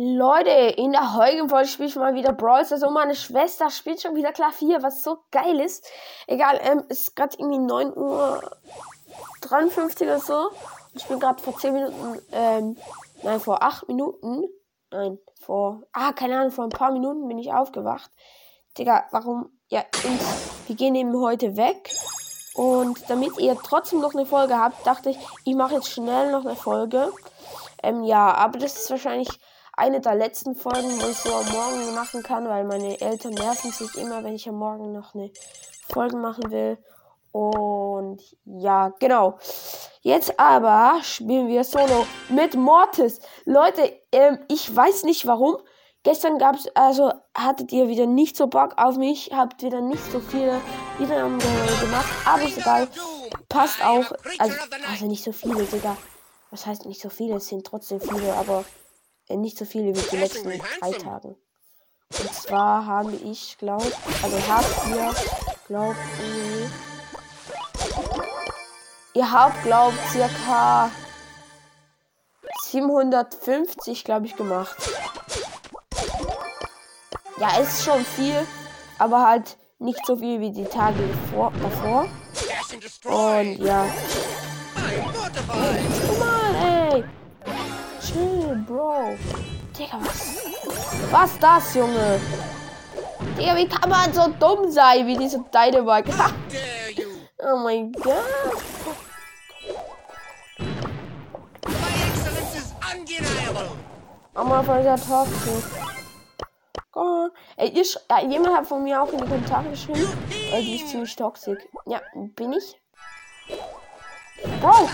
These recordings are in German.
Leute, in der heutigen Folge spiele ich mal wieder Brawl Stars und meine Schwester spielt schon wieder Klavier, was so geil ist. Egal, ähm, es ist gerade irgendwie 9 Uhr 53 oder so. Ich bin gerade vor 10 Minuten, ähm, nein, vor 8 Minuten, nein, vor, ah, keine Ahnung, vor ein paar Minuten bin ich aufgewacht. Digga, warum, ja, und wir gehen eben heute weg. Und damit ihr trotzdem noch eine Folge habt, dachte ich, ich mache jetzt schnell noch eine Folge. Ähm, ja, aber das ist wahrscheinlich eine der letzten Folgen, wo ich so am Morgen machen kann, weil meine Eltern nerven sich immer, wenn ich am Morgen noch eine Folge machen will. Und ja, genau. Jetzt aber spielen wir Solo mit Mortis. Leute, ähm, ich weiß nicht warum. Gestern gab's, also hattet ihr wieder nicht so Bock auf mich, habt wieder nicht so viele Wiedernahmen gemacht, aber ist egal. Passt auch, also, also nicht so viele, Digga. Was heißt nicht so viele? Es sind trotzdem viele, aber nicht so viele wie die letzten drei Tagen. Und zwar habe ich, glaube also habt ihr, glaubt ihr, ihr habt, glaubt circa 750, glaube ich, gemacht. Ja, ist schon viel, aber halt nicht so viel wie die Tage davor. davor. Und ja. Bro. Digga, was? Was das, Junge? Digga, wie kann man so dumm sein wie diese Dynamite? oh mein Gott. Mein Gott, der toxisch. Oh, ey, ihr äh, jemand hat von mir auch in die Kommentare geschrieben, äh, die ist ziemlich toxisch. Ja, bin ich? Bro!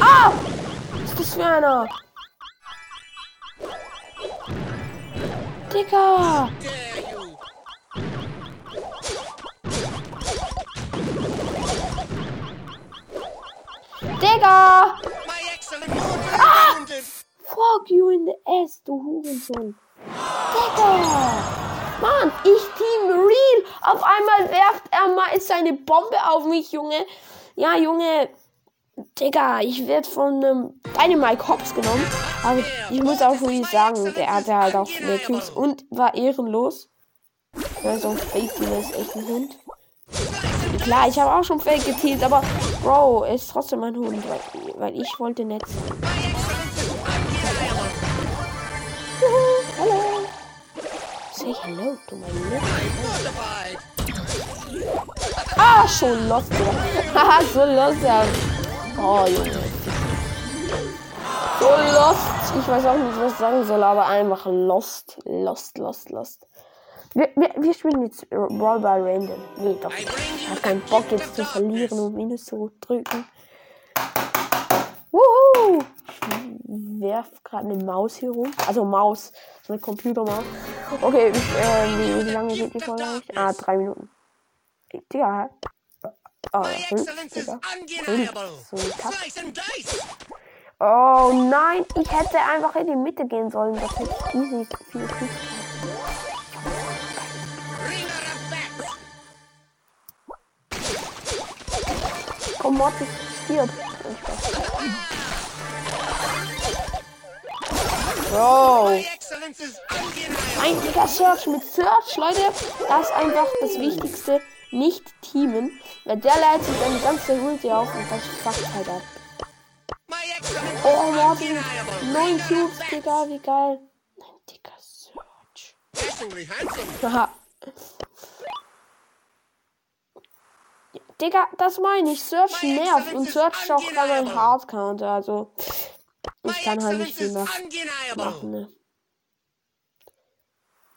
Ah! Was ist das für einer? Digga! Digga! Ah! Fuck you in the ass, du Hurensohn. Digga! Mann, ich Team Real. Auf einmal werft er mal seine Bombe auf mich, Junge. Ja, Junge. Digga, ich werde von einem Dynamite Hops genommen. Aber ich muss auch Real sagen, der hatte halt auch mehr Cubes und war ehrenlos. Ja, so ein Fake ist echt ein Hund. Klar, ich habe auch schon Fake getealt, aber Bro, ist trotzdem ein Hund, weil, weil ich wollte nicht. say hello to my Ah, schon lost, ja. Haha, so lost, ja. Oh, Junge. So lost. Ich weiß auch nicht, was ich sagen soll, aber einfach lost. Lost, lost, lost. Wir, wir, wir spielen jetzt Brawl by Random. Nee, doch. Ich habe keinen Bock jetzt zu verlieren und Minus zu drücken. Wuhu! Ich werf gerade eine Maus hier rum. Also Maus. So eine Computermaus. Okay, ich, äh, wie, wie lange geht die Folge eigentlich? Ah, drei Minuten. Digga. Oh, Digga. So Oh nein, ich hätte einfach in die Mitte gehen sollen. Das hätte easy viel. Komm, Mortis stirbt. Bro. Ein Digga Search mit Search, Leute. Das ist einfach das Wichtigste. Nicht teamen. Weil der leitet sich die ganze Ulti auf und das fuckt halt ab. Oh, Martin. 9 Cubes, Digga. Wie geil. Nein, Digga Search. Haha. Digga, das meine ich. Search nervt und Search ist auch gerade ein Hardcounter. Also, ich kann halt nicht viel machen. Ne?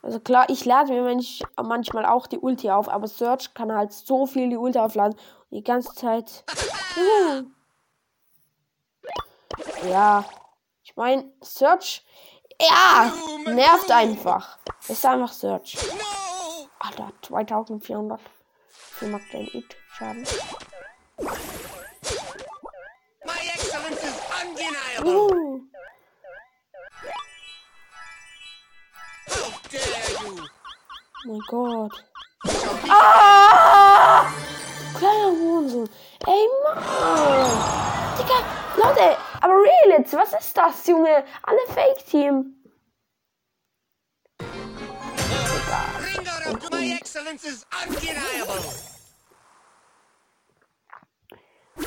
Also klar, ich lade mir manchmal auch die Ulti auf, aber Search kann halt so viel die Ulti aufladen und die ganze Zeit. ja, ich meine, Search, ja, nervt einfach. Ist einfach Search. Alter, 2400. Wie macht denn It Schaden? Uh. mein Gott. Ah! Belitz, was ist das, Junge? Alle Fake-Team.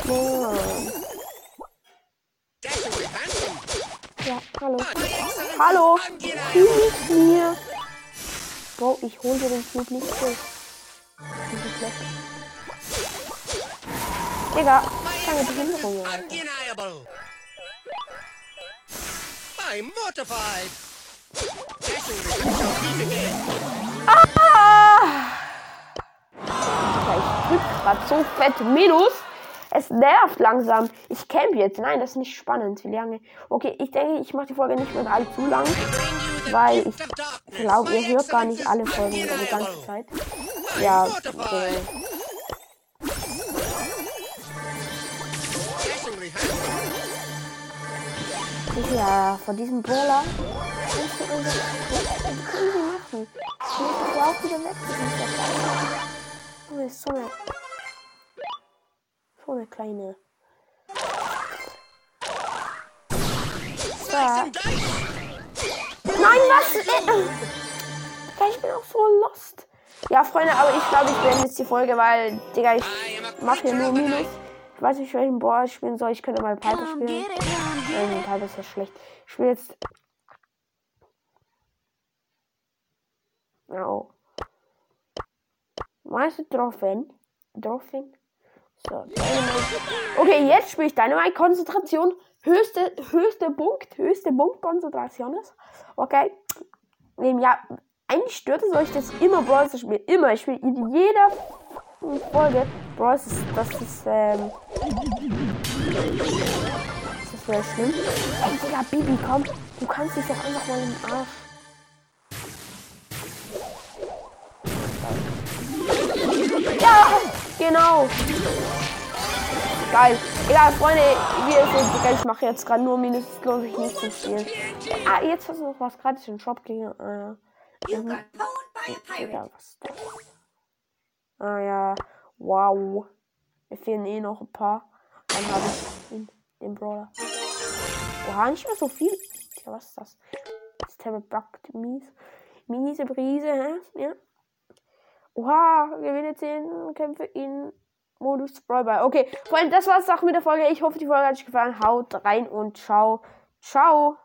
Oh. Ja, hallo. Hallo. Hilf mir. Bro, ich hol dir den Cube nicht zurück. Digga, keine Behinderung. Alter. I'm mortified. Ah! Ich drück grad so fett Minus. Es nervt langsam. Ich camp jetzt. Nein, das ist nicht spannend. Wie lange? Okay, ich denke, ich mache die Folge nicht mehr allzu lang. Weil ich glaube, ihr hört gar nicht alle Folgen die ganze. Zeit. Ja, okay. Ja, von diesem Brawler du einfach was easy machen. Ich muss ja auch wieder weg. Oh, ist so eine, so eine kleine. Dice. Nein, was? Äh, Digga, ich bin auch so lost. Ja, Freunde, aber ich glaube, ich beende jetzt die Folge, weil, Digga, ich mache hier nur Minus. Ich weiß nicht, welchen Brawler ich spielen soll. Ich könnte mal Piper spielen. Ähm, Piper ist ja schlecht. Ich spiele jetzt. Oh. Meinst du Trophäen? Trophäen? So. Okay, jetzt spiele ich Dynamite. Konzentration. Höchste, höchste Punkt. Höchste Punktkonzentration ist. Okay. Ja, eigentlich stört es euch, dass immer Brawl Stars spiele. Immer. Ich spiele in jeder Folge Brawl Stars. Das ist, ähm. Das ist sehr schlimm. Ey, Digga, Bibi, komm. Du kannst dich doch einfach mal im Arsch. Ja, genau. Geil. Egal, Freunde, wie ihr seht, Digga, ich mache jetzt gerade nur Minus, es lohnt sich nicht zu spielen. Ah, jetzt hast du noch was gratis im Shop gegen. Äh, mhm. Digga, was ist? Ah ja, wow. Mir fehlen eh noch ein paar. Dann habe ich den, Brawler. Oha, nicht mehr so viel. Ja, was ist das? Das Terror backt mies. Miese Brise, hä? Ja. Oha, gewinne 10 Kämpfe in Modus Brawlball. Okay, Freunde, das war's auch mit der Folge. Ich hoffe, die Folge hat euch gefallen. Haut rein und ciao. Ciao.